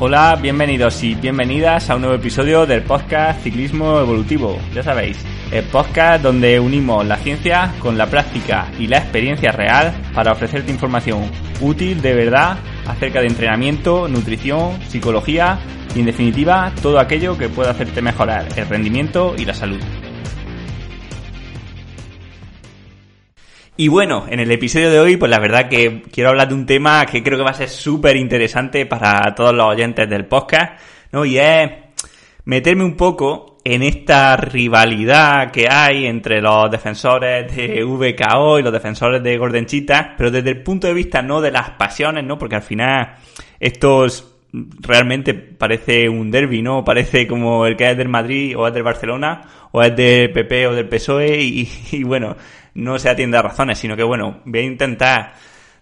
Hola, bienvenidos y bienvenidas a un nuevo episodio del podcast Ciclismo Evolutivo. Ya sabéis, el podcast donde unimos la ciencia con la práctica y la experiencia real para ofrecerte información útil de verdad acerca de entrenamiento, nutrición, psicología y en definitiva todo aquello que pueda hacerte mejorar el rendimiento y la salud. Y bueno, en el episodio de hoy, pues la verdad que quiero hablar de un tema que creo que va a ser súper interesante para todos los oyentes del podcast, ¿no? Y es meterme un poco en esta rivalidad que hay entre los defensores de VKO y los defensores de Gordenchita, pero desde el punto de vista no de las pasiones, ¿no? Porque al final estos realmente parece un derby, ¿no? Parece como el que es del Madrid o es del Barcelona o es del PP o del PSOE y, y bueno, no se atiende a razones, sino que bueno, voy a intentar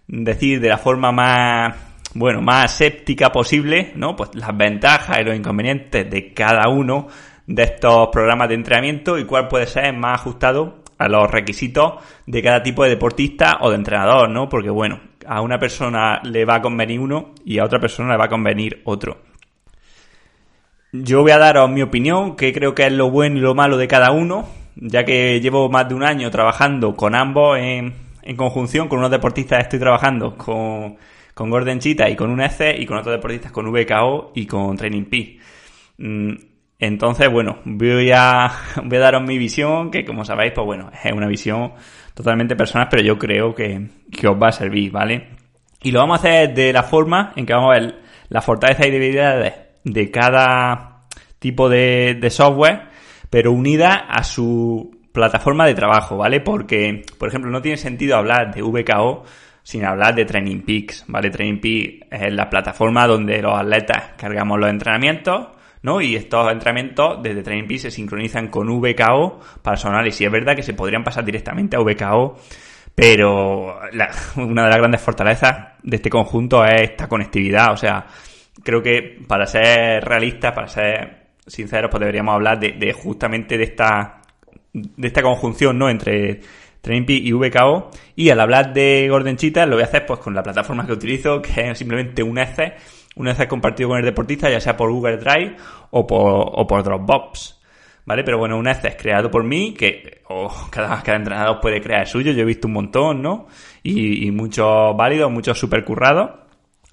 decir de la forma más, bueno, más séptica posible, ¿no? Pues las ventajas y los inconvenientes de cada uno de estos programas de entrenamiento y cuál puede ser más ajustado a los requisitos de cada tipo de deportista o de entrenador, ¿no? Porque bueno, a una persona le va a convenir uno y a otra persona le va a convenir otro. Yo voy a daros mi opinión, que creo que es lo bueno y lo malo de cada uno, ya que llevo más de un año trabajando con ambos en, conjunción, con unos deportistas estoy trabajando con, con Gordon Chita y con un ECE y con otros deportistas con VKO y con Training P. Mm, entonces, bueno, voy a, voy a daros mi visión, que como sabéis, pues bueno, es una visión totalmente personal, pero yo creo que, que os va a servir, ¿vale? Y lo vamos a hacer de la forma en que vamos a ver la fortaleza y debilidades de cada tipo de software pero unida a su plataforma de trabajo, ¿vale? Porque, por ejemplo, no tiene sentido hablar de VKO sin hablar de Training Peaks, ¿vale? Training Peaks es la plataforma donde los atletas cargamos los entrenamientos, ¿no? Y estos entrenamientos desde Training Peaks se sincronizan con VKO para su análisis. Es verdad que se podrían pasar directamente a VKO, pero una de las grandes fortalezas de este conjunto es esta conectividad. O sea, creo que para ser realistas, para ser sinceros, pues deberíamos hablar de, justamente de esta, de esta conjunción, ¿no? Entre TrainP y VKO. Y al hablar de Gordon Cheetah, lo voy a hacer pues con la plataforma que utilizo, que es simplemente un ECE, un ECE compartido con el deportista, ya sea por Google Drive o por, Dropbox. ¿Vale? Pero bueno, un ECE es creado por mí, que cada, entrenador puede crear el suyo, yo he visto un montón, ¿no? Y, y muchos válidos, muchos super currados.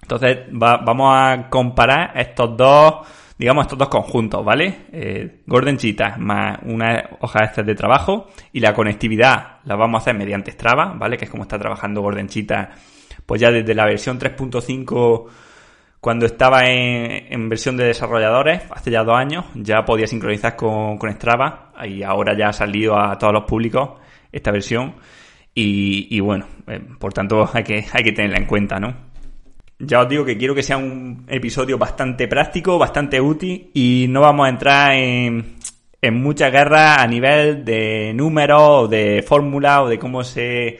Entonces, vamos a comparar estos dos digamos, estos dos conjuntos, ¿vale? Eh, Gordon Cheetah más una hoja extra de trabajo y la conectividad la vamos a hacer mediante Strava, ¿vale? Que es como está trabajando Gordon Cheetah, pues ya desde la versión 3.5 cuando estaba en, versión de desarrolladores, hace ya dos años, ya podía sincronizar con, con Strava y ahora ya ha salido a todos los públicos esta versión y, bueno, eh, por tanto hay que, hay que tenerla en cuenta, ¿no? Ya os digo que quiero que sea un episodio bastante práctico, bastante útil y no vamos a entrar en, en mucha guerra a nivel de números de fórmula o de cómo se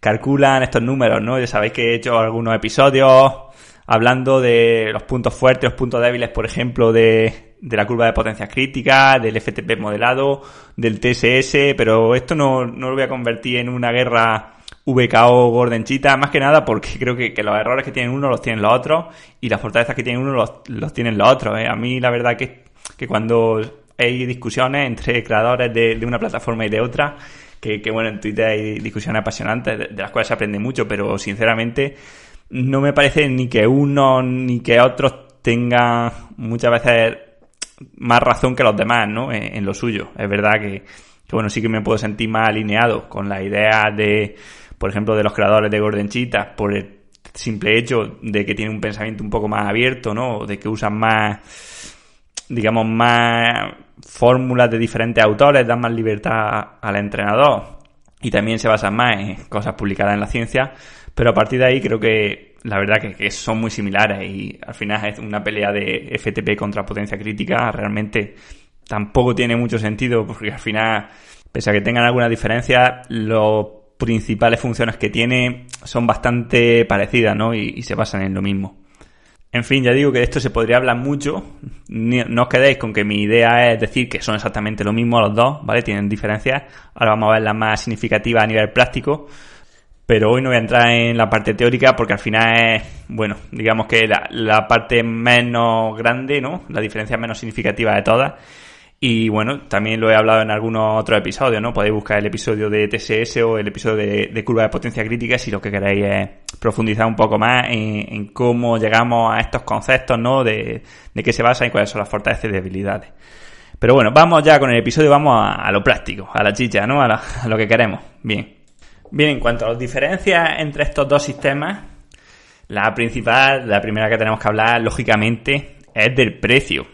calculan estos números, ¿no? Ya sabéis que he hecho algunos episodios hablando de los puntos fuertes, los puntos débiles, por ejemplo, de, de la curva de potencia crítica, del FTP modelado, del TSS, pero esto no, no lo voy a convertir en una guerra VKO Gordenchita, más que nada porque creo que, los errores que tienen uno los tienen los otros y las fortalezas que tienen uno los, tienen los otros. ¿eh? A mí la verdad que, que cuando hay discusiones entre creadores de, una plataforma y de otra, que, bueno, en Twitter hay discusiones apasionantes de, las cuales se aprende mucho, pero sinceramente no me parece ni que uno ni que otros tengan muchas veces más razón que los demás, ¿no? En, lo suyo. Es verdad que, que, bueno, sí que me puedo sentir más alineado con la idea de por ejemplo, de los creadores de Gordon Cheetah, por el simple hecho de que tienen un pensamiento un poco más abierto, ¿no? De que usan más, digamos, más fórmulas de diferentes autores, dan más libertad al entrenador. Y también se basan más en cosas publicadas en la ciencia, pero a partir de ahí creo que la verdad que, que son muy similares y al final es una pelea de FTP contra potencia crítica, realmente tampoco tiene mucho sentido porque al final, pese a que tengan alguna diferencia, los principales funciones que tiene son bastante parecidas, ¿no? Y, se basan en lo mismo. En fin, ya digo que de esto se podría hablar mucho. No os quedéis con que mi idea es decir que son exactamente lo mismo los dos, ¿vale? Tienen diferencias. Ahora vamos a ver las más significativas a nivel práctico. Pero hoy no voy a entrar en la parte teórica porque al final es, bueno, digamos que la, la parte menos grande, ¿no? La diferencia menos significativa de todas. Y bueno, también lo he hablado en algunos otros episodios, ¿no? Podéis buscar el episodio de TSS o el episodio de, curva de potencia crítica si lo que queréis es profundizar un poco más en, cómo llegamos a estos conceptos, ¿no? De, de qué se basa y cuáles son las fortalezas y debilidades. Pero bueno, vamos ya con el episodio, vamos a, lo práctico, a la chicha, ¿no? A, a lo que queremos. Bien. Bien, en cuanto a las diferencias entre estos dos sistemas, la principal, la primera que tenemos que hablar, lógicamente, es del precio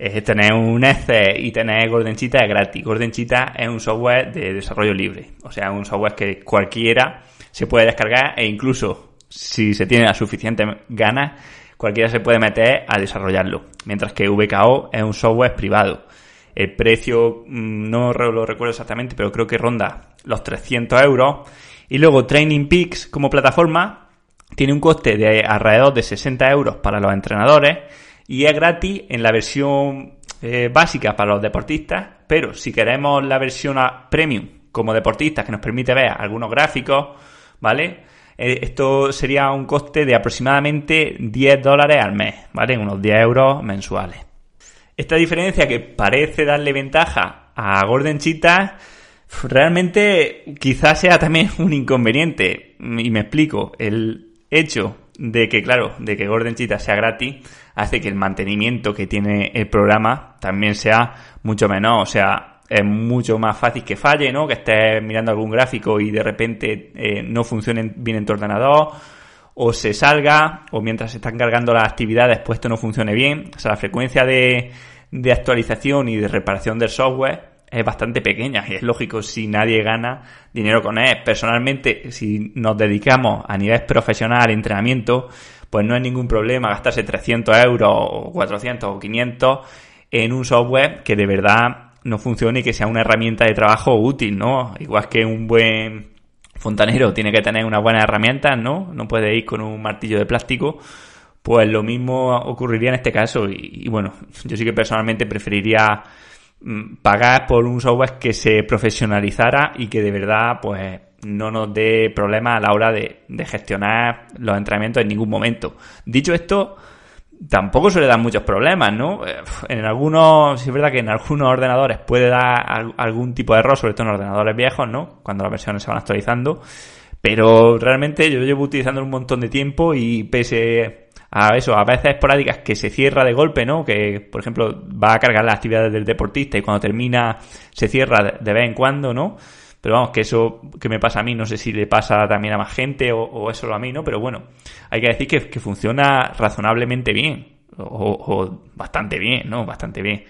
es tener un Excel y tener Gordenchita es gratis. Gordenchita es un software de desarrollo libre. O sea, un software que cualquiera se puede descargar e incluso si se tiene la suficiente ganas, cualquiera se puede meter a desarrollarlo. Mientras que VKO es un software privado. El precio mm, no lo recuerdo exactamente, pero creo que ronda los 300 euros. Y luego Training Peaks como plataforma tiene un coste de alrededor de 60 euros para los entrenadores y es gratis en la versión eh, básica para los deportistas, pero si queremos la versión premium como deportistas que nos permite ver algunos gráficos, ¿vale? Eh, esto sería un coste de aproximadamente 10 dólares al mes, ¿vale? Unos 10 euros mensuales. Esta diferencia que parece darle ventaja a Gordon Cheetah realmente quizás sea también un inconveniente. Y me explico. El hecho de que, claro, de que Gordon Cheetah sea gratis hace que el mantenimiento que tiene el programa también sea mucho menor. O sea, es mucho más fácil que falle, ¿no? Que estés mirando algún gráfico y de repente eh, no funcione bien en tu ordenador, o se salga, o mientras se están cargando las actividades, pues esto no funcione bien. O sea, la frecuencia de, de actualización y de reparación del software es bastante pequeña y es lógico si nadie gana dinero con él. Personalmente, si nos dedicamos a nivel profesional al entrenamiento, pues no hay ningún problema gastarse 300 euros o 400 o 500 en un software que de verdad no funcione y que sea una herramienta de trabajo útil, ¿no? Igual que un buen fontanero tiene que tener unas buenas herramientas, ¿no? No puede ir con un martillo de plástico. Pues lo mismo ocurriría en este caso y, y bueno, yo sí que personalmente preferiría mm, pagar por un software que se profesionalizara y que de verdad pues no nos dé problemas a la hora de, gestionar los entrenamientos en ningún momento. Dicho esto, tampoco suele dar muchos problemas, ¿no? Eh, en algunos, sí es verdad que en algunos ordenadores puede dar algún tipo de error, sobre todo en ordenadores viejos, ¿no? Cuando las versiones se van actualizando. Pero realmente yo llevo utilizando un montón de tiempo y pese a eso, a veces esporádicas que se cierra de golpe, ¿no? Que, por ejemplo, va a cargar las actividades del deportista y cuando termina se cierra de vez en cuando, ¿no? Pero vamos, que eso que me pasa a mí, no sé si le pasa también a más gente o, es solo a mí, ¿no? Pero bueno, hay que decir que, funciona razonablemente bien. O, bastante bien, ¿no? Bastante bien.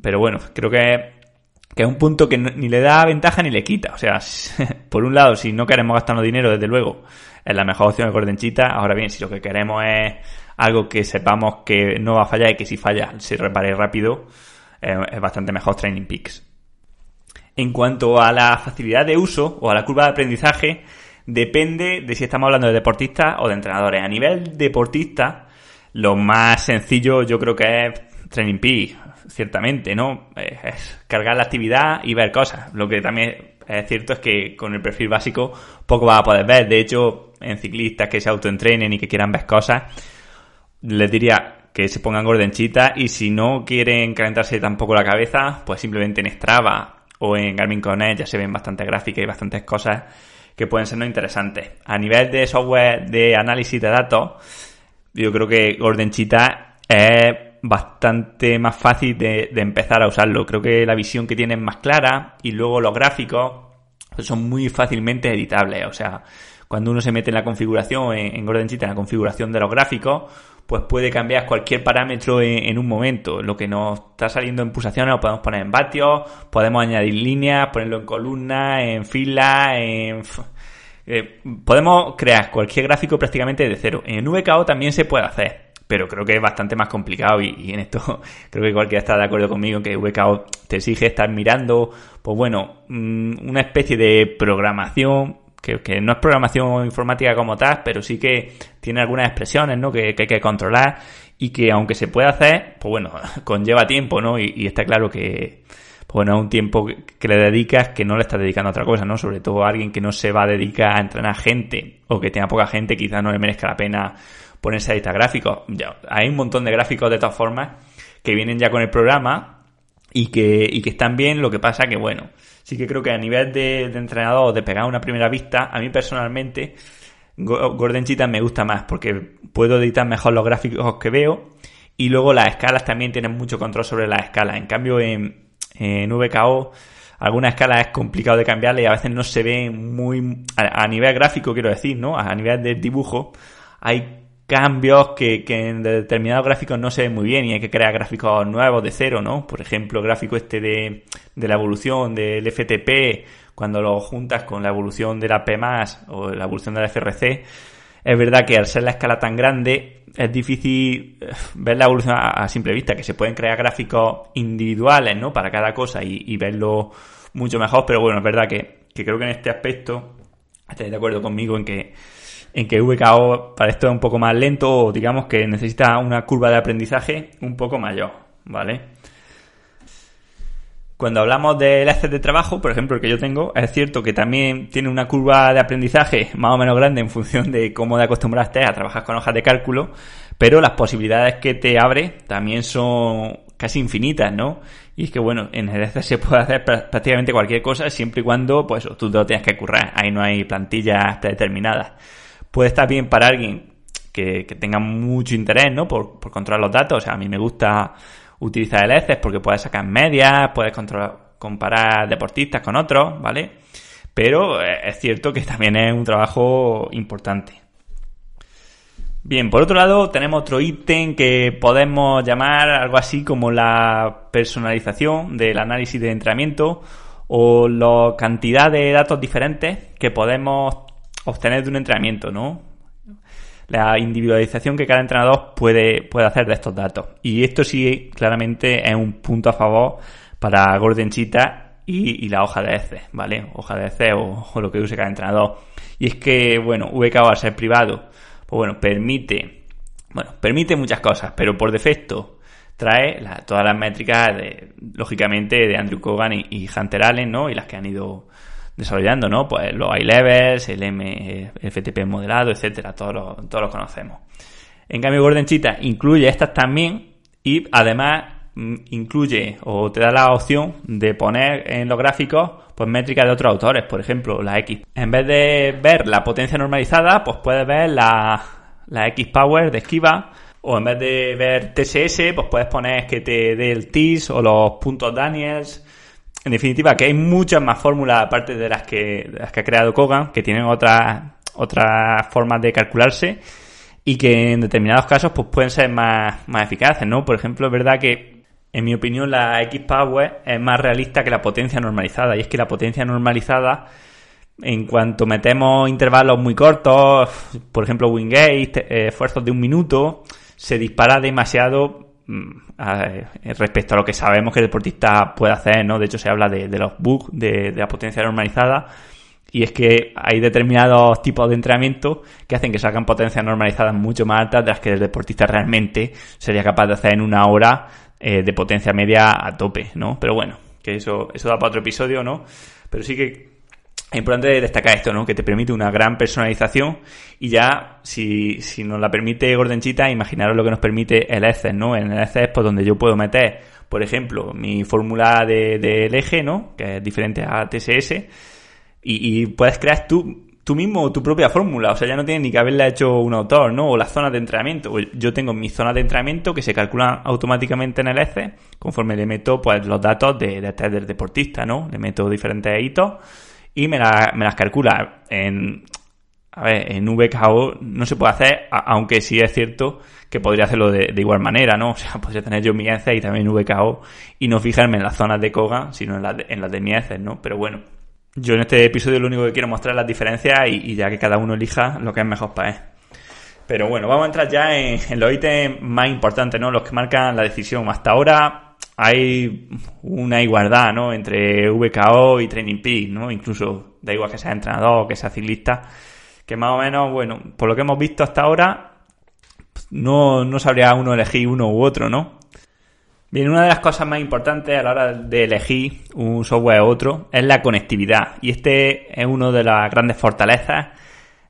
Pero bueno, creo que, que es un punto que ni le da ventaja ni le quita. O sea, por un lado, si no queremos gastarnos dinero, desde luego, es la mejor opción de Cordenchita. Ahora bien, si lo que queremos es algo que sepamos que no va a fallar y que si falla se repare rápido, eh, es bastante mejor Training Peaks. En cuanto a la facilidad de uso o a la curva de aprendizaje, depende de si estamos hablando de deportistas o de entrenadores. A nivel deportista, lo más sencillo yo creo que es Training Peak, ciertamente, ¿no? Es cargar la actividad y ver cosas. Lo que también es cierto es que con el perfil básico poco vas a poder ver. De hecho, en ciclistas que se autoentrenen y que quieran ver cosas, les diría que se pongan gordenchitas y si no quieren calentarse tampoco la cabeza, pues simplemente en Strava o en Garmin Connect ya se ven bastantes gráficas y bastantes cosas que pueden ser no interesantes. A nivel de software de análisis de datos, yo creo que Gordon Cheetah es bastante más fácil de, empezar a usarlo. Creo que la visión que tiene es más clara y luego los gráficos son muy fácilmente editables. O sea, cuando uno se mete en la configuración, en, en Cheetah, en la configuración de los gráficos, pues puede cambiar cualquier parámetro en, un momento. Lo que nos está saliendo en pulsaciones lo podemos poner en vatios, podemos añadir líneas, ponerlo en columnas, en filas, en... Eh, podemos crear cualquier gráfico prácticamente de cero. En VKO también se puede hacer, pero creo que es bastante más complicado y, en esto creo que cualquiera está de acuerdo conmigo que VKO te exige estar mirando, pues bueno, mm, una especie de programación que, no es programación informática como tal, pero sí que tiene algunas expresiones, ¿no? Que, hay que controlar y que aunque se pueda hacer, pues bueno, conlleva tiempo, ¿no? Y, está claro que, pues bueno, es un tiempo que le dedicas que no le estás dedicando a otra cosa, ¿no? Sobre todo a alguien que no se va a dedicar a entrenar gente o que tenga poca gente, quizás no le merezca la pena ponerse a editar gráficos. Ya, hay un montón de gráficos de todas formas que vienen ya con el programa y que, y que están bien, lo que pasa que, bueno, sí que creo que a nivel de, de entrenador, de pegar una primera vista, a mí personalmente, Gordon Cheetah me gusta más porque puedo editar mejor los gráficos que veo y luego las escalas también tienen mucho control sobre las escalas. En cambio, en, en VKO, alguna escala es complicado de cambiarle y a veces no se ve muy, a, nivel gráfico quiero decir, ¿no? A nivel de dibujo, hay cambios que, en determinados gráficos no se ven muy bien y hay que crear gráficos nuevos de cero, ¿no? Por ejemplo, el gráfico este de, de la evolución del FTP, cuando lo juntas con la evolución de la P+, o la evolución de la FRC, es verdad que al ser la escala tan grande, es difícil eh, ver la evolución a, simple vista, que se pueden crear gráficos individuales, ¿no? Para cada cosa y, verlo mucho mejor, pero bueno, es verdad que, que creo que en este aspecto estáis de acuerdo conmigo en que en que VKO para esto es un poco más lento o digamos que necesita una curva de aprendizaje un poco mayor, ¿vale? Cuando hablamos del Excel de trabajo, por ejemplo, el que yo tengo, es cierto que también tiene una curva de aprendizaje más o menos grande en función de cómo te acostumbraste a trabajar con hojas de cálculo, pero las posibilidades que te abre también son casi infinitas, ¿no? Y es que, bueno, en el Excel se puede hacer prácticamente cualquier cosa siempre y cuando, pues, tú te lo tengas que currar. Ahí no hay plantillas predeterminadas puede estar bien para alguien que, tenga mucho interés, ¿no? Por, controlar los datos. O sea, a mí me gusta utilizar el ECES porque puedes sacar medias, puedes comparar deportistas con otros, ¿vale? Pero eh, es cierto que también es un trabajo importante. Bien, por otro lado tenemos otro ítem que podemos llamar algo así como la personalización del análisis de entrenamiento o la cantidad de datos diferentes que podemos obtener de un entrenamiento, ¿no? La individualización que cada entrenador puede, puede hacer de estos datos. Y esto sí, claramente, es un punto a favor para Gordon Cheetah y, la hoja de ECE, ¿vale? Hoja de ECE o, lo que use cada entrenador. Y es que, bueno, VKO al ser privado, pues bueno, permite, bueno, permite muchas cosas, pero por defecto trae todas las métricas, de, lógicamente, de Andrew Kogan y, y Hunter Allen, ¿no? Y las que han ido desarrollando, ¿no? Pues los iLevels, el MFTP modelado, etcétera, todos los, todos los conocemos. En cambio, Gordon Cheetah incluye estas también y además mm, incluye o te da la opción de poner en los gráficos pues métricas de otros autores, por ejemplo, la X. En vez de ver la potencia normalizada, pues puedes ver la, la X Power de esquiva o en vez de ver TSS, pues puedes poner que te dé el TIS o los puntos Daniels en definitiva, que hay muchas más fórmulas aparte de las que, las que ha creado Kogan, que tienen otras, otras formas de calcularse y que en determinados casos pues pueden ser más, más eficaces, ¿no? Por ejemplo, es verdad que en mi opinión la X-Power es más realista que la potencia normalizada y es que la potencia normalizada en cuanto metemos intervalos muy cortos, por ejemplo Wingate, eh, esfuerzos de un minuto, se dispara demasiado respecto a lo que sabemos que el deportista puede hacer, ¿no? De hecho, se habla de, los bugs, de, la potencia normalizada, y es que hay determinados tipos de entrenamiento que hacen que salgan potencias normalizadas mucho más altas de las que el deportista realmente sería capaz de hacer en una hora eh, de potencia media a tope, ¿no? Pero bueno, que eso, eso da para otro episodio, ¿no? Pero sí que es importante destacar esto, ¿no? Que te permite una gran personalización y ya, si, si nos la permite Gordenchita, imaginaros lo que nos permite el ECES, ¿no? En el ECES, pues donde yo puedo meter, por ejemplo, mi fórmula del de, eje, ¿no? Que es diferente a TSS y, puedes crear tú, tú mismo tu propia fórmula, o sea, ya no tienes ni que haberla hecho un autor, ¿no? O las zonas de entrenamiento. Yo tengo mis zonas de entrenamiento que se calculan automáticamente en el ECES conforme le meto, pues, los datos de, de este del deportista, ¿no? Le meto diferentes hitos y me, me las calcula en, a ver, en VKO no se puede hacer, aunque sí es cierto que podría hacerlo de, igual manera, ¿no? O sea, podría tener yo mi ECE y también VKO y no fijarme en las zonas de Koga, sino en las de, en las de mi ECE, ¿no? Pero bueno, yo en este episodio lo único que quiero mostrar es las diferencias y, ya que cada uno elija lo que es mejor para él. Pero bueno, vamos a entrar ya en, en los ítems más importantes, ¿no? Los que marcan la decisión. Hasta ahora hay una igualdad ¿no? entre VKO y Training Peak, ¿no? Incluso da igual que sea entrenador o que sea ciclista, que más o menos, bueno, por lo que hemos visto hasta ahora, no, no sabría uno elegir uno u otro, ¿no? Bien, una de las cosas más importantes a la hora de elegir un software u otro es la conectividad. Y este es uno de las grandes fortalezas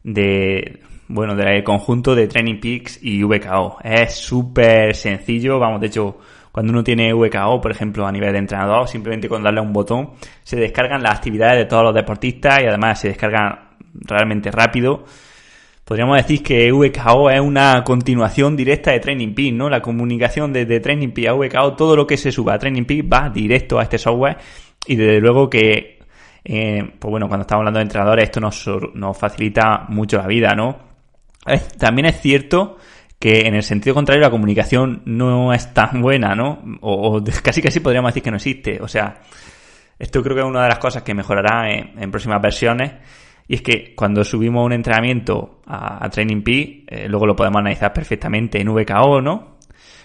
de, bueno, del conjunto de Training Peaks y VKO. Es súper sencillo, vamos, de hecho, cuando uno tiene VKO, por ejemplo, a nivel de entrenador, simplemente con darle a un botón, se descargan las actividades de todos los deportistas y además se descargan realmente rápido. Podríamos decir que VKO es una continuación directa de Training Peak, ¿no? La comunicación desde Training Peak a VKO, todo lo que se suba a Training Peak va directo a este software y desde luego que, eh, pues bueno, cuando estamos hablando de entrenadores esto nos, nos facilita mucho la vida, ¿no? también es cierto que en el sentido contrario la comunicación no es tan buena, ¿no? O, casi casi podríamos decir que no existe. O sea, esto creo que es una de las cosas que mejorará en, próximas versiones. Y es que cuando subimos un entrenamiento a, Training P, eh, luego lo podemos analizar perfectamente en VKO, ¿no?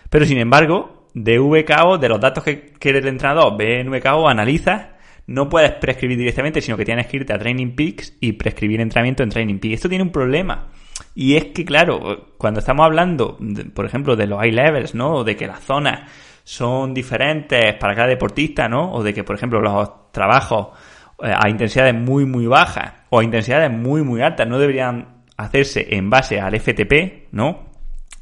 Pero sin embargo, de VKO, de los datos que, que el entrenador ve en VKO, analiza, no puedes prescribir directamente, sino que tienes que irte a Training Peaks y prescribir entrenamiento en Training Peaks. Esto tiene un problema. Y es que, claro, cuando estamos hablando, por ejemplo, de los high levels, ¿no? O de que las zonas son diferentes para cada deportista, ¿no? O de que, por ejemplo, los trabajos eh, a intensidades muy, muy bajas o a intensidades muy, muy altas no deberían hacerse en base al FTP, ¿no?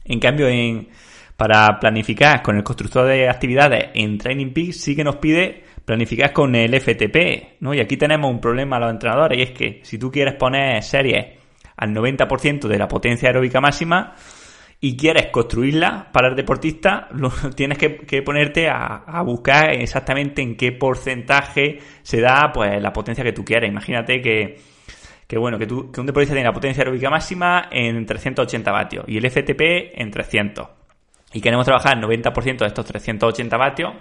En cambio, en, para planificar con el constructor de actividades en Training Peak sí que nos pide planificar con el FTP, ¿no? Y aquí tenemos un problema a los entrenadores y es que si tú quieres poner series al 90% de la potencia aeróbica máxima y quieres construirla para el deportista, tienes que, ponerte a, buscar exactamente en qué porcentaje se da pues la potencia que tú quieres. Imagínate que, que bueno, que, tú, que un deportista tiene la potencia aeróbica máxima en 380 vatios y el FTP en 300. Y queremos trabajar el 90% de estos 380 vatios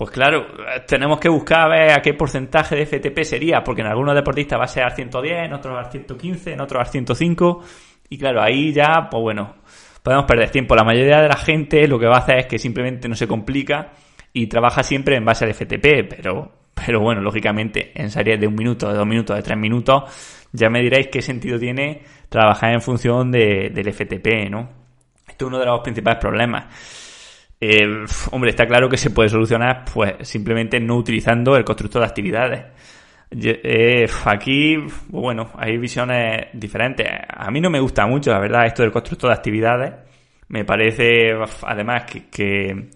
pues claro, tenemos que buscar a ver a qué porcentaje de FTP sería, porque en algunos deportistas va a ser al 110, en otros al 115, en otros al 105, y claro, ahí ya, pues bueno, podemos perder tiempo. La mayoría de la gente lo que va a hacer es que simplemente no se complica y trabaja siempre en base al FTP, pero, pero bueno, lógicamente en series de un minuto, de dos minutos, de tres minutos, ya me diréis qué sentido tiene trabajar en función de, del FTP, ¿no? Esto es uno de los principales problemas. Eh, hombre, está claro que se puede solucionar pues simplemente no utilizando el constructor de actividades. Eh, aquí, bueno, hay visiones diferentes. A mí no me gusta mucho, la verdad, esto del constructor de actividades. Me parece, además, que,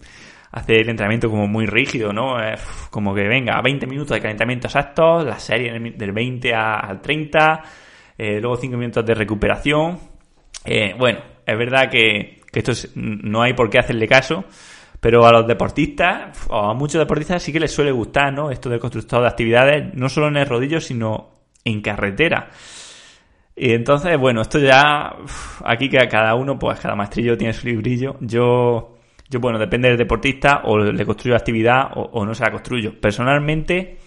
hace el entrenamiento como muy rígido, ¿no? como que venga, 20 minutos de calentamiento exactos, la serie del 20 al 30, eh, luego 5 minutos de recuperación. bueno, es verdad que que esto no hay por qué hacerle caso, pero a los deportistas, o a muchos deportistas sí que les suele gustar, ¿no? Esto del constructor de actividades, no solo en el rodillo, sino en carretera. Y entonces, bueno, esto ya, aquí que cada uno, pues cada maestrillo tiene su librillo. Yo, yo bueno, depende del deportista, o le construyo actividad o, no se la construyo. Personalmente,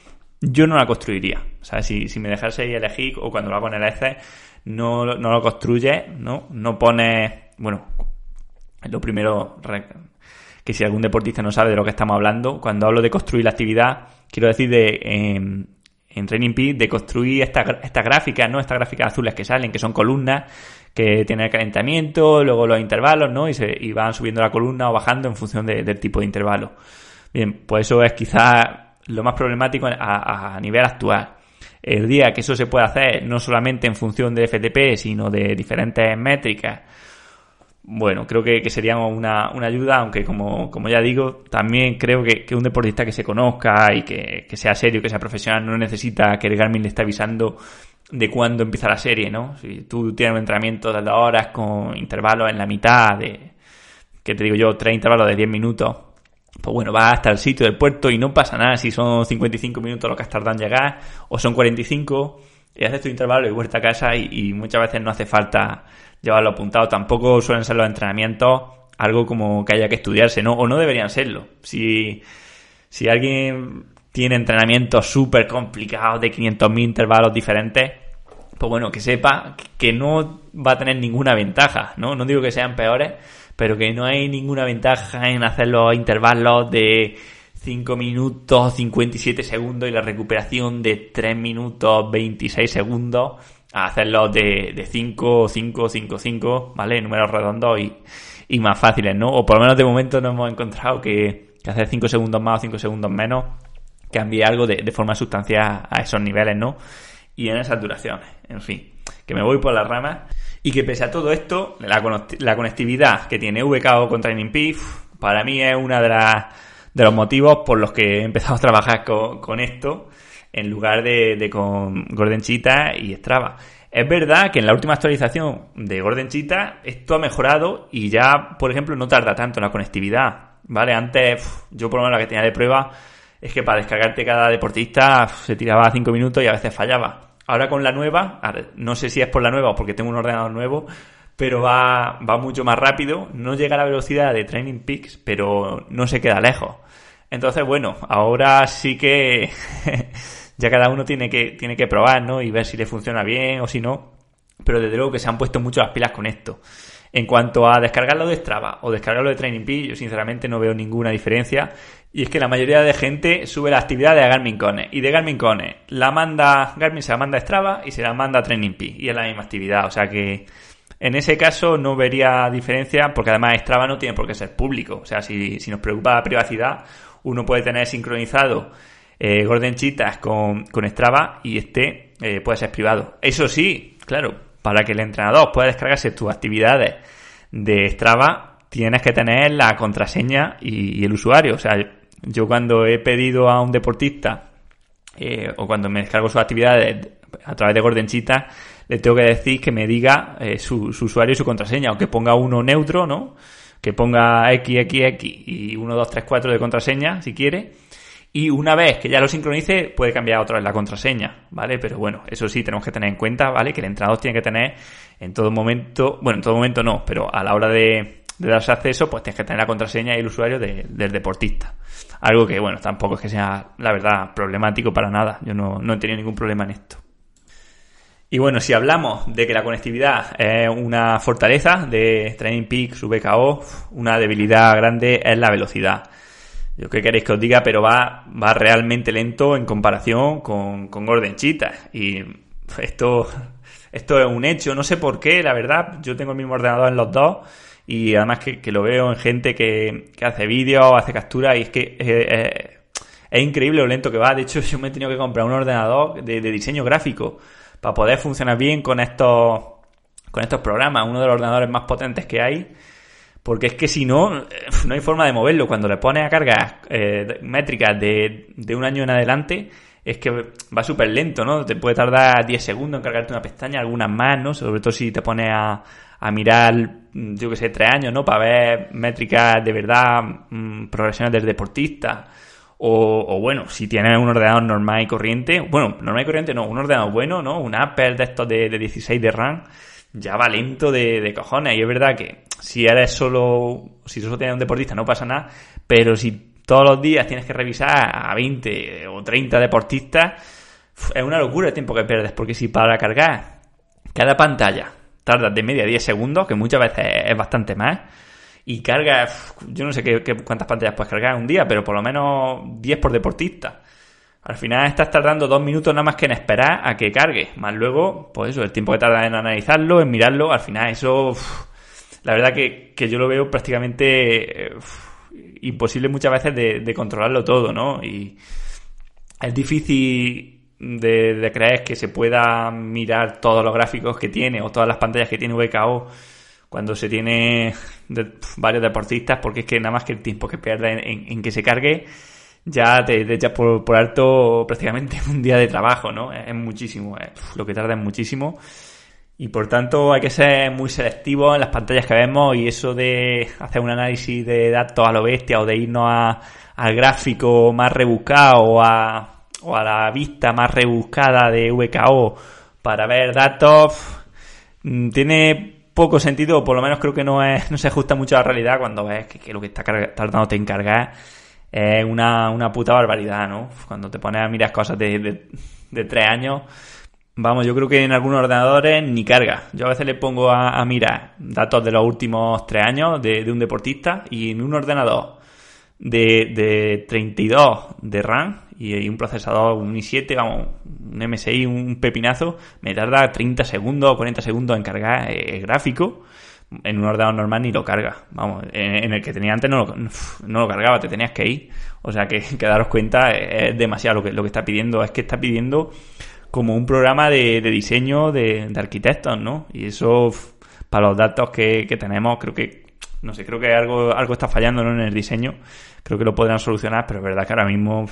yo no la construiría. O sea, si, si me dejase elegir, o cuando lo hago en el ECE, no, no lo construye, ¿no? No pone, bueno, lo primero, que si algún deportista no sabe de lo que estamos hablando, cuando hablo de construir la actividad, quiero decir de en, Training Peak de construir estas esta gráficas, ¿no? Estas gráficas azules que salen, que son columnas, que tienen el calentamiento, luego los intervalos, ¿no? Y, se, y van subiendo la columna o bajando en función del tipo de intervalo. Bien, pues eso es quizás lo más problemático a, a, nivel actual. El día que eso se puede hacer no solamente en función de FTP, sino de diferentes métricas, bueno, creo que, sería una, ayuda, aunque como, ya digo, también creo que, un deportista que se conozca y que, sea serio, que sea profesional, no necesita que el Garmin le esté avisando de cuándo empieza la serie, ¿no? Si tú tienes un entrenamiento de dos horas con intervalos en la mitad de, que te digo yo, tres intervalos de 10 minutos, pues bueno, vas hasta el sitio del puerto y no pasa nada si son 55 minutos lo que has tardado en llegar o son 45 y haces tu intervalo y vuelta a casa y muchas veces no hace falta llevarlo apuntado. Tampoco suelen ser los entrenamientos algo como que haya que estudiarse, ¿no? O no deberían serlo. Si, si alguien tiene entrenamientos súper complicados de 500.000 intervalos diferentes, pues bueno, que sepa que no va a tener ninguna ventaja, ¿no? No digo que sean peores, pero que no hay ninguna ventaja en hacer los intervalos de 5 minutos 57 segundos y la recuperación de 3 minutos 26 segundos a hacerlo de, de 5, 5, 5, 5, ¿vale? Números redondos y, y más fáciles, ¿no? O por lo menos de momento no hemos encontrado que, que hacer 5 segundos más o 5 segundos menos cambie algo de, de forma sustancial a esos niveles, ¿no? Y en esas duraciones, en fin, que me voy por las ramas y que pese a todo esto, la, la conectividad que tiene VKO con Training Peak, para mí es una de, las, de los motivos por los que he empezado a trabajar con, con esto en lugar de, con Gordon Cheetah y Strava. Es verdad que en la última actualización de Gordon Cheetah esto ha mejorado y ya, por ejemplo, no tarda tanto en la conectividad, ¿vale? Antes, yo por lo menos la que tenía de prueba es que para descargarte cada deportista se tiraba 5 minutos y a veces fallaba. Ahora con la nueva, no sé si es por la nueva o porque tengo un ordenador nuevo, pero va, va mucho más rápido, no llega a la velocidad de Training Peaks, pero no se queda lejos. Entonces, bueno, ahora sí que ya cada uno tiene que, tiene que probar, ¿no? Y ver si le funciona bien o si no. Pero desde luego que se han puesto mucho las pilas con esto. En cuanto a descargarlo de Strava o descargarlo de Training Peaks, yo sinceramente no veo ninguna diferencia. Y es que la mayoría de gente sube la actividad de Garmin Connect. Y de Garmin Connect la manda, Garmin se la manda a Strava y se la manda a Training Peaks. Y es la misma actividad. O sea que en ese caso no vería diferencia porque además Strava no tiene por qué ser público. O sea, si, si nos preocupa la privacidad, uno puede tener sincronizado eh, con, con Strava y este eh, puede ser privado. Eso sí, claro, para que el entrenador pueda descargarse tus actividades de Strava, tienes que tener la contraseña y, el usuario. O sea, yo cuando he pedido a un deportista eh, o cuando me descargo sus actividades a través de Gordon Cheetahs, le tengo que decir que me diga eh, su, su, usuario y su contraseña, o que ponga uno neutro, ¿no? Que ponga XXX y 1, 2, 3, 4 de contraseña, si quiere y una vez que ya lo sincronice, puede cambiar otra vez la contraseña, ¿vale? Pero bueno, eso sí, tenemos que tener en cuenta, ¿vale? Que el entrenador tiene que tener en todo momento, bueno, en todo momento no, pero a la hora de, darse acceso, pues tienes que tener la contraseña y el usuario del deportista. Algo que, bueno, tampoco es que sea, la verdad, problemático para nada. Yo no, no he tenido ningún problema en esto. Y bueno, si hablamos de que la conectividad es una fortaleza de Training Peaks, VKO, una debilidad grande es la velocidad. Yo qué queréis que os diga, pero va, va realmente lento en comparación con, con Gordon Cheetah. Y esto, esto es un hecho. No sé por qué, la verdad. Yo tengo el mismo ordenador en los dos. Y además que, lo veo en gente que, que hace vídeos, hace capturas. Y es que es, increíble lo lento que va. De hecho, yo me he tenido que comprar un ordenador de, de diseño gráfico para poder funcionar bien con estos, con estos programas. Uno de los ordenadores más potentes que hay porque es que si no, no hay forma de moverlo. Cuando le pones a cargar eh, métricas de, de, un año en adelante, es que va súper lento, ¿no? Te puede tardar 10 segundos en cargarte una pestaña, algunas más, ¿no? Sobre todo si te pones a, a mirar, yo que sé, 3 años, ¿no? Para ver métricas de verdad mmm, progresiones del deportista. O, bueno, si tienes un ordenador normal y corriente, bueno, normal y corriente no, un ordenador bueno, ¿no? Un Apple de estos de, de 16 de RAM ya va lento de, de, cojones. Y es verdad que si eres solo, si solo tienes un deportista no pasa nada, pero si todos los días tienes que revisar a 20 o 30 deportistas, es una locura el tiempo que pierdes, porque si para cargar cada pantalla tardas de media 10 segundos, que muchas veces es bastante más, y cargas, yo no sé qué, cuántas pantallas puedes cargar en un día, pero por lo menos 10 por deportista. Al final estás tardando dos minutos nada más que en esperar a que cargue. Más luego, pues eso, el tiempo que tarda en analizarlo, en mirarlo, al final eso, la verdad que, que, yo lo veo prácticamente imposible muchas veces de, de, controlarlo todo, ¿no? Y es difícil de, de, creer que se pueda mirar todos los gráficos que tiene o todas las pantallas que tiene VKO cuando se tiene varios deportistas, porque es que nada más que el tiempo que pierde en, que se cargue ya te, echas por, alto prácticamente un día de trabajo, ¿no? Es, muchísimo, lo que tarda es muchísimo. Y por tanto hay que ser muy selectivo en las pantallas que vemos y eso de hacer un análisis de datos a lo bestia o de irnos a, al gráfico más rebuscado o a, o a la vista más rebuscada de VKO para ver datos mm, tiene poco sentido, o por lo menos creo que no es, no se ajusta mucho a la realidad cuando ves que, lo que está tardando en cargar es una, una puta barbaridad, ¿no? Cuando te pones a mirar cosas de, de, tres años, vamos, yo creo que en algunos ordenadores ni carga. Yo a veces le pongo a, mirar datos de los últimos tres años de, de, un deportista y en un ordenador de, de 32 de RAM y un procesador, un i7, vamos, un MSI, un pepinazo, me tarda 30 segundos o 40 segundos en cargar el gráfico en un ordenador normal ni lo carga. Vamos, en, el que tenía antes no lo, no lo cargaba, te tenías que ir. O sea que, que daros cuenta, es demasiado lo que, lo que está pidiendo. Es que está pidiendo como un programa de, diseño de, arquitectos, ¿no? Y eso, para los datos que, tenemos, creo que, no sé, creo que algo, algo está fallando en el diseño. Creo que lo podrán solucionar, pero es verdad que ahora mismo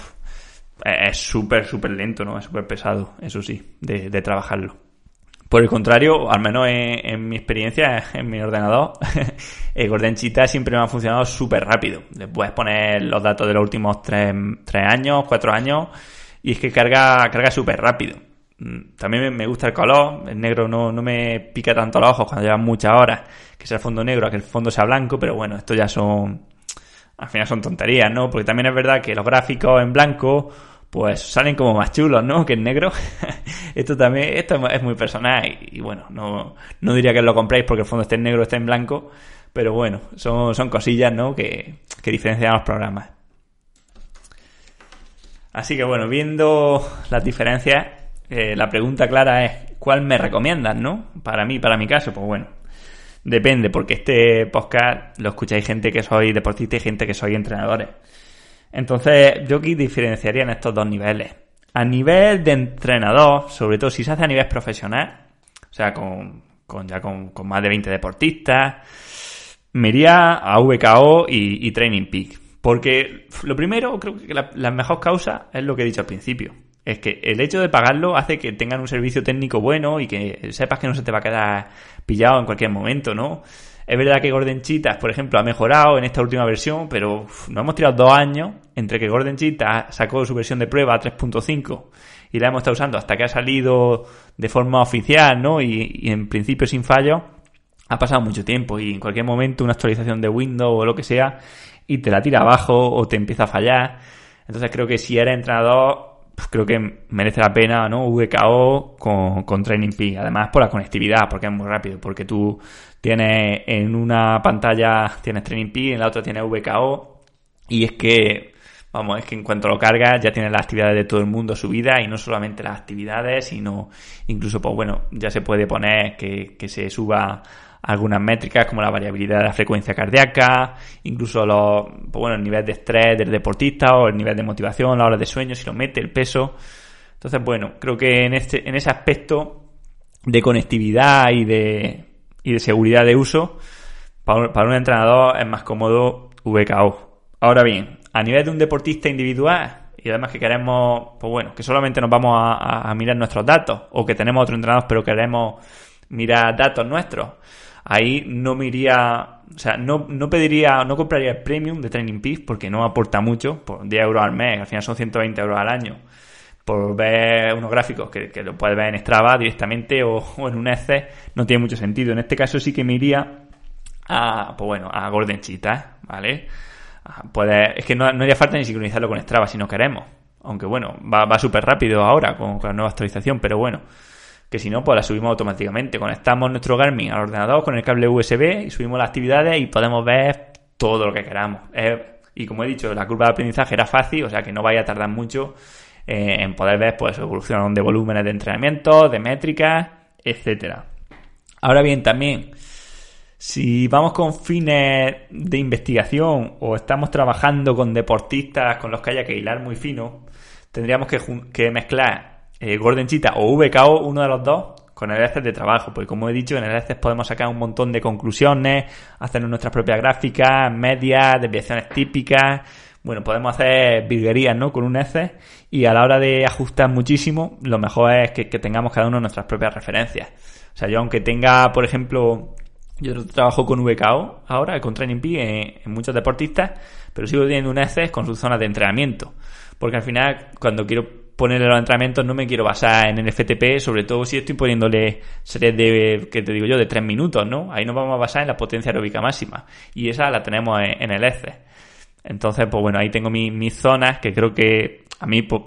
es súper, súper lento, ¿no? Es súper pesado, eso sí, de, de trabajarlo. Por el contrario, al menos en, mi experiencia, en mi ordenador, el Gordon Cheetah siempre me ha funcionado súper rápido. Le puedes poner los datos de los últimos tres, años, cuatro años, y es que carga, carga súper rápido. Mm, también me gusta el color, el negro no, no me pica tanto los ojos cuando llevan muchas horas, que sea el fondo negro a que el fondo sea blanco, pero bueno, esto ya son, al final son tonterías, ¿no? Porque también es verdad que los gráficos en blanco pues salen como más chulos, ¿no? Que en negro. esto también, esto es muy personal y, bueno, no, no diría que lo compréis porque el fondo esté en negro o esté en blanco, pero bueno, son, son cosillas, ¿no? Que, que diferencian los programas. Así que bueno, viendo las diferencias, eh, la pregunta clara es, ¿cuál me recomiendas, no? Para mí, para mi caso, pues bueno, depende, porque este podcast lo escucháis gente que soy deportista y gente que soy entrenadores. Entonces, yo aquí diferenciaría en estos dos niveles. A nivel de entrenador, sobre todo si se hace a nivel profesional, o sea, con, ya con, más de 20 deportistas, me iría a VKO y, Training Peak. Porque lo primero, creo que la, mejor causa es lo que he dicho al principio. Es que el hecho de pagarlo hace que tengan un servicio técnico bueno y que sepas que no se te va a quedar pillado en cualquier momento, ¿no? Es verdad que Gordon Cheetah, por ejemplo, ha mejorado en esta última versión, pero nos hemos tirado dos años entre que Gordon Cheetah sacó su versión de prueba 3.5 y la hemos estado usando hasta que ha salido de forma oficial, ¿no? Y, en principio sin fallo. Ha pasado mucho tiempo y en cualquier momento una actualización de Windows o lo que sea y te la tira abajo o te empieza a fallar. Entonces creo que si eres entrenador, pues creo que merece la pena, ¿no? VKO con, con Training Peak. Además por la conectividad, porque es muy rápido, porque tú Tienes en una pantalla tienes Training Peak, en la otra tienes VKO. Y es que, vamos, es que en cuanto lo cargas ya tienes las actividades de todo el mundo subidas y no solamente las actividades, sino incluso, pues bueno, ya se puede poner que, se suba algunas métricas como la variabilidad de la frecuencia cardíaca, incluso los, pues bueno, el nivel de estrés del deportista o el nivel de motivación, la hora de sueño, si lo mete, el peso. Entonces, bueno, creo que en este, en ese aspecto de conectividad y de, y de seguridad de uso, para un, entrenador es más cómodo VKO. Ahora bien, a nivel de un deportista individual, y además que queremos, pues bueno, que solamente nos vamos a, mirar nuestros datos, o que tenemos otro entrenador pero queremos mirar datos nuestros, ahí no me iría, o sea, no, no pediría, no compraría el premium de Training Peaks porque no aporta mucho, por 10 euros al mes, al final son 120 euros al año por ver unos gráficos que, lo puedes ver en Strava directamente o, en un Excel, no tiene mucho sentido. En este caso sí que me iría a, pues bueno, a Golden Cheetah, ¿vale? Puede, es que no, no haría falta ni sincronizarlo con Strava si no queremos. Aunque bueno, va, va súper rápido ahora con, la nueva actualización, pero bueno, que si no, pues la subimos automáticamente. Conectamos nuestro Garmin al ordenador con el cable USB y subimos las actividades y podemos ver todo lo que queramos. y como he dicho, la curva de aprendizaje era fácil, o sea que no vaya a tardar mucho eh, en poder ver pues evolución de volúmenes de entrenamiento, de métricas, etcétera. Ahora bien, también si vamos con fines de investigación o estamos trabajando con deportistas con los que haya que hilar muy fino, tendríamos que, mezclar eh, Gordon Cheetah o VKO, uno de los dos, con el ECES de trabajo, porque como he dicho, en el ECES podemos sacar un montón de conclusiones, hacer nuestras propias gráficas, medias, desviaciones típicas, bueno, podemos hacer virguerías, ¿no? Con un ECE y a la hora de ajustar muchísimo, lo mejor es que, tengamos cada uno nuestras propias referencias. O sea, yo aunque tenga, por ejemplo, yo trabajo con VKO ahora, con Training Peak en, muchos deportistas, pero sigo teniendo un ECE con sus zonas de entrenamiento. Porque al final, cuando quiero ponerle los entrenamientos, no me quiero basar en el FTP, sobre todo si estoy poniéndole series de, que te digo yo, de 3 minutos, ¿no? Ahí nos vamos a basar en la potencia aeróbica máxima. Y esa la tenemos en, el ECE. Entonces, pues bueno, ahí tengo mis zonas que creo que a mí, pues,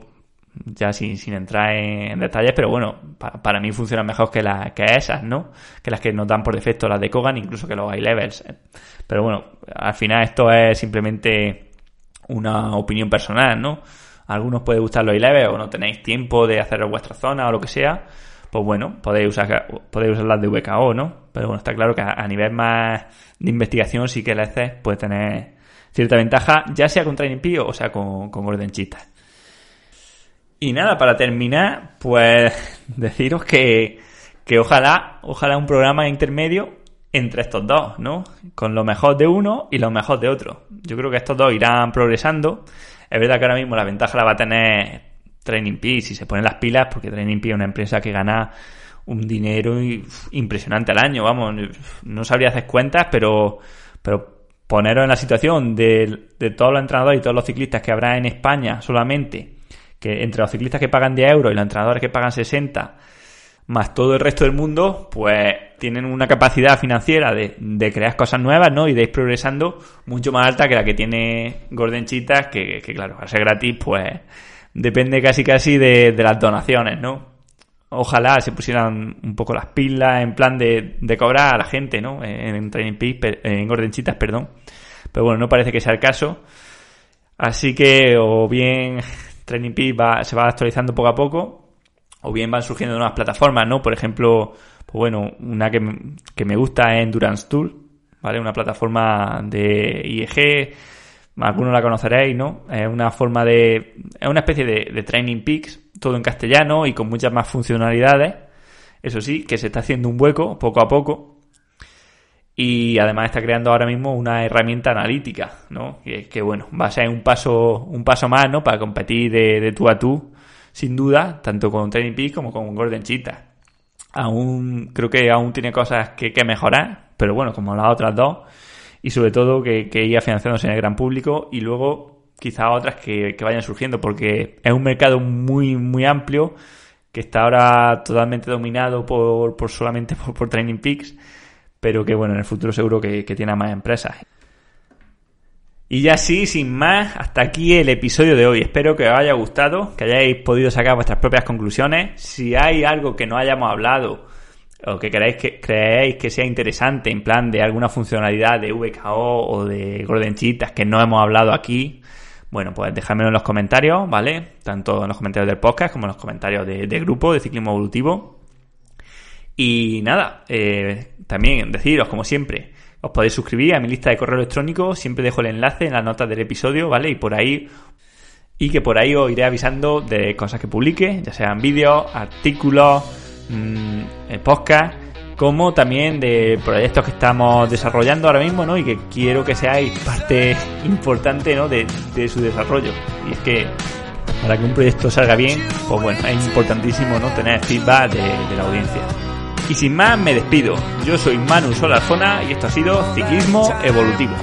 ya sin, sin entrar en, detalles, pero bueno, para mí funcionan mejor que, las que esas, ¿no? Que las que nos dan por defecto las de Kogan, incluso que los high levels. Pero bueno, al final esto es simplemente una opinión personal, ¿no? Algunos puede gustar los high levels o no tenéis tiempo de hacer vuestra zona o lo que sea, pues bueno, podéis usar, podéis usar las de VKO, ¿no? Pero bueno, está claro que a, nivel más de investigación sí que el ECE puede tener cierta ventaja, ya sea con Training o sea con, con Gordon Y nada, para terminar, pues deciros que, que ojalá, ojalá un programa intermedio entre estos dos, ¿no? Con lo mejor de uno y lo mejor de otro. Yo creo que estos dos irán progresando. Es verdad que ahora mismo la ventaja la va a tener Training Peaks si se ponen las pilas, porque Training Peaks es una empresa que gana un dinero impresionante al año, vamos, no sabría hacer cuentas, pero, pero poneros en la situación de, de todos los entrenadores y todos los ciclistas que habrá en España solamente, que entre los ciclistas que pagan 10 euros y los entrenadores que pagan 60, más todo el resto del mundo, pues tienen una capacidad financiera de, de crear cosas nuevas, ¿no? Y de ir progresando mucho más alta que la que tiene Gordon Chitas, que, que claro, al ser gratis, pues depende casi casi de, de las donaciones, ¿no? Ojalá se pusieran un poco las pilas en plan de, de cobrar a la gente, ¿no? En Training Peaks, en Gordon Chitas, perdón. Pero bueno, no parece que sea el caso. Así que o bien Training Peaks va, se va actualizando poco a poco, o bien van surgiendo nuevas plataformas, ¿no? Por ejemplo, pues bueno, una que, que me gusta es Endurance Tool, ¿vale? Una plataforma de IEG, algunos la conoceréis, ¿no? Es una forma de, es una especie de, Training Peaks, todo en castellano y con muchas más funcionalidades. Eso sí, que se está haciendo un hueco poco a poco. Y además está creando ahora mismo una herramienta analítica, ¿no? Que, que bueno, va a ser un paso, un paso más, ¿no? Para competir de, de tú a tú, sin duda, tanto con Training Peaks como con Golden Cheetah aún creo que aún tiene cosas que, que mejorar, pero bueno, como las otras dos, y sobre todo que, que ir financiándose en el gran público y luego quizá otras que, que, vayan surgiendo, porque es un mercado muy, muy amplio que está ahora totalmente dominado por, por solamente por, por Training Peaks, pero que bueno, en el futuro seguro que, que tiene más empresas. Y ya sí, sin más, hasta aquí el episodio de hoy. Espero que os haya gustado, que hayáis podido sacar vuestras propias conclusiones. Si hay algo que no hayamos hablado o que queráis que creéis que sea interesante en plan de alguna funcionalidad de VKO o de Golden Cheetahs que no hemos hablado aquí, bueno, pues dejadmelo en los comentarios, ¿vale? Tanto en los comentarios del podcast como en los comentarios de, de grupo de ciclismo evolutivo. Y nada, eh, también deciros, como siempre, os podéis suscribir a mi lista de correo electrónico, siempre dejo el enlace en las notas del episodio, ¿vale? Y por ahí y que por ahí os iré avisando de cosas que publique, ya sean vídeos, artículos, mmm, podcast, como también de proyectos que estamos desarrollando ahora mismo, ¿no? Y que quiero que seáis parte importante, ¿no? De, de su desarrollo. Y es que para que un proyecto salga bien, pues bueno, es importantísimo, ¿no? Tener feedback de, de la audiencia. Y sin más, me despido. Yo soy Manu Solazona y esto ha sido Ciclismo Evolutivo.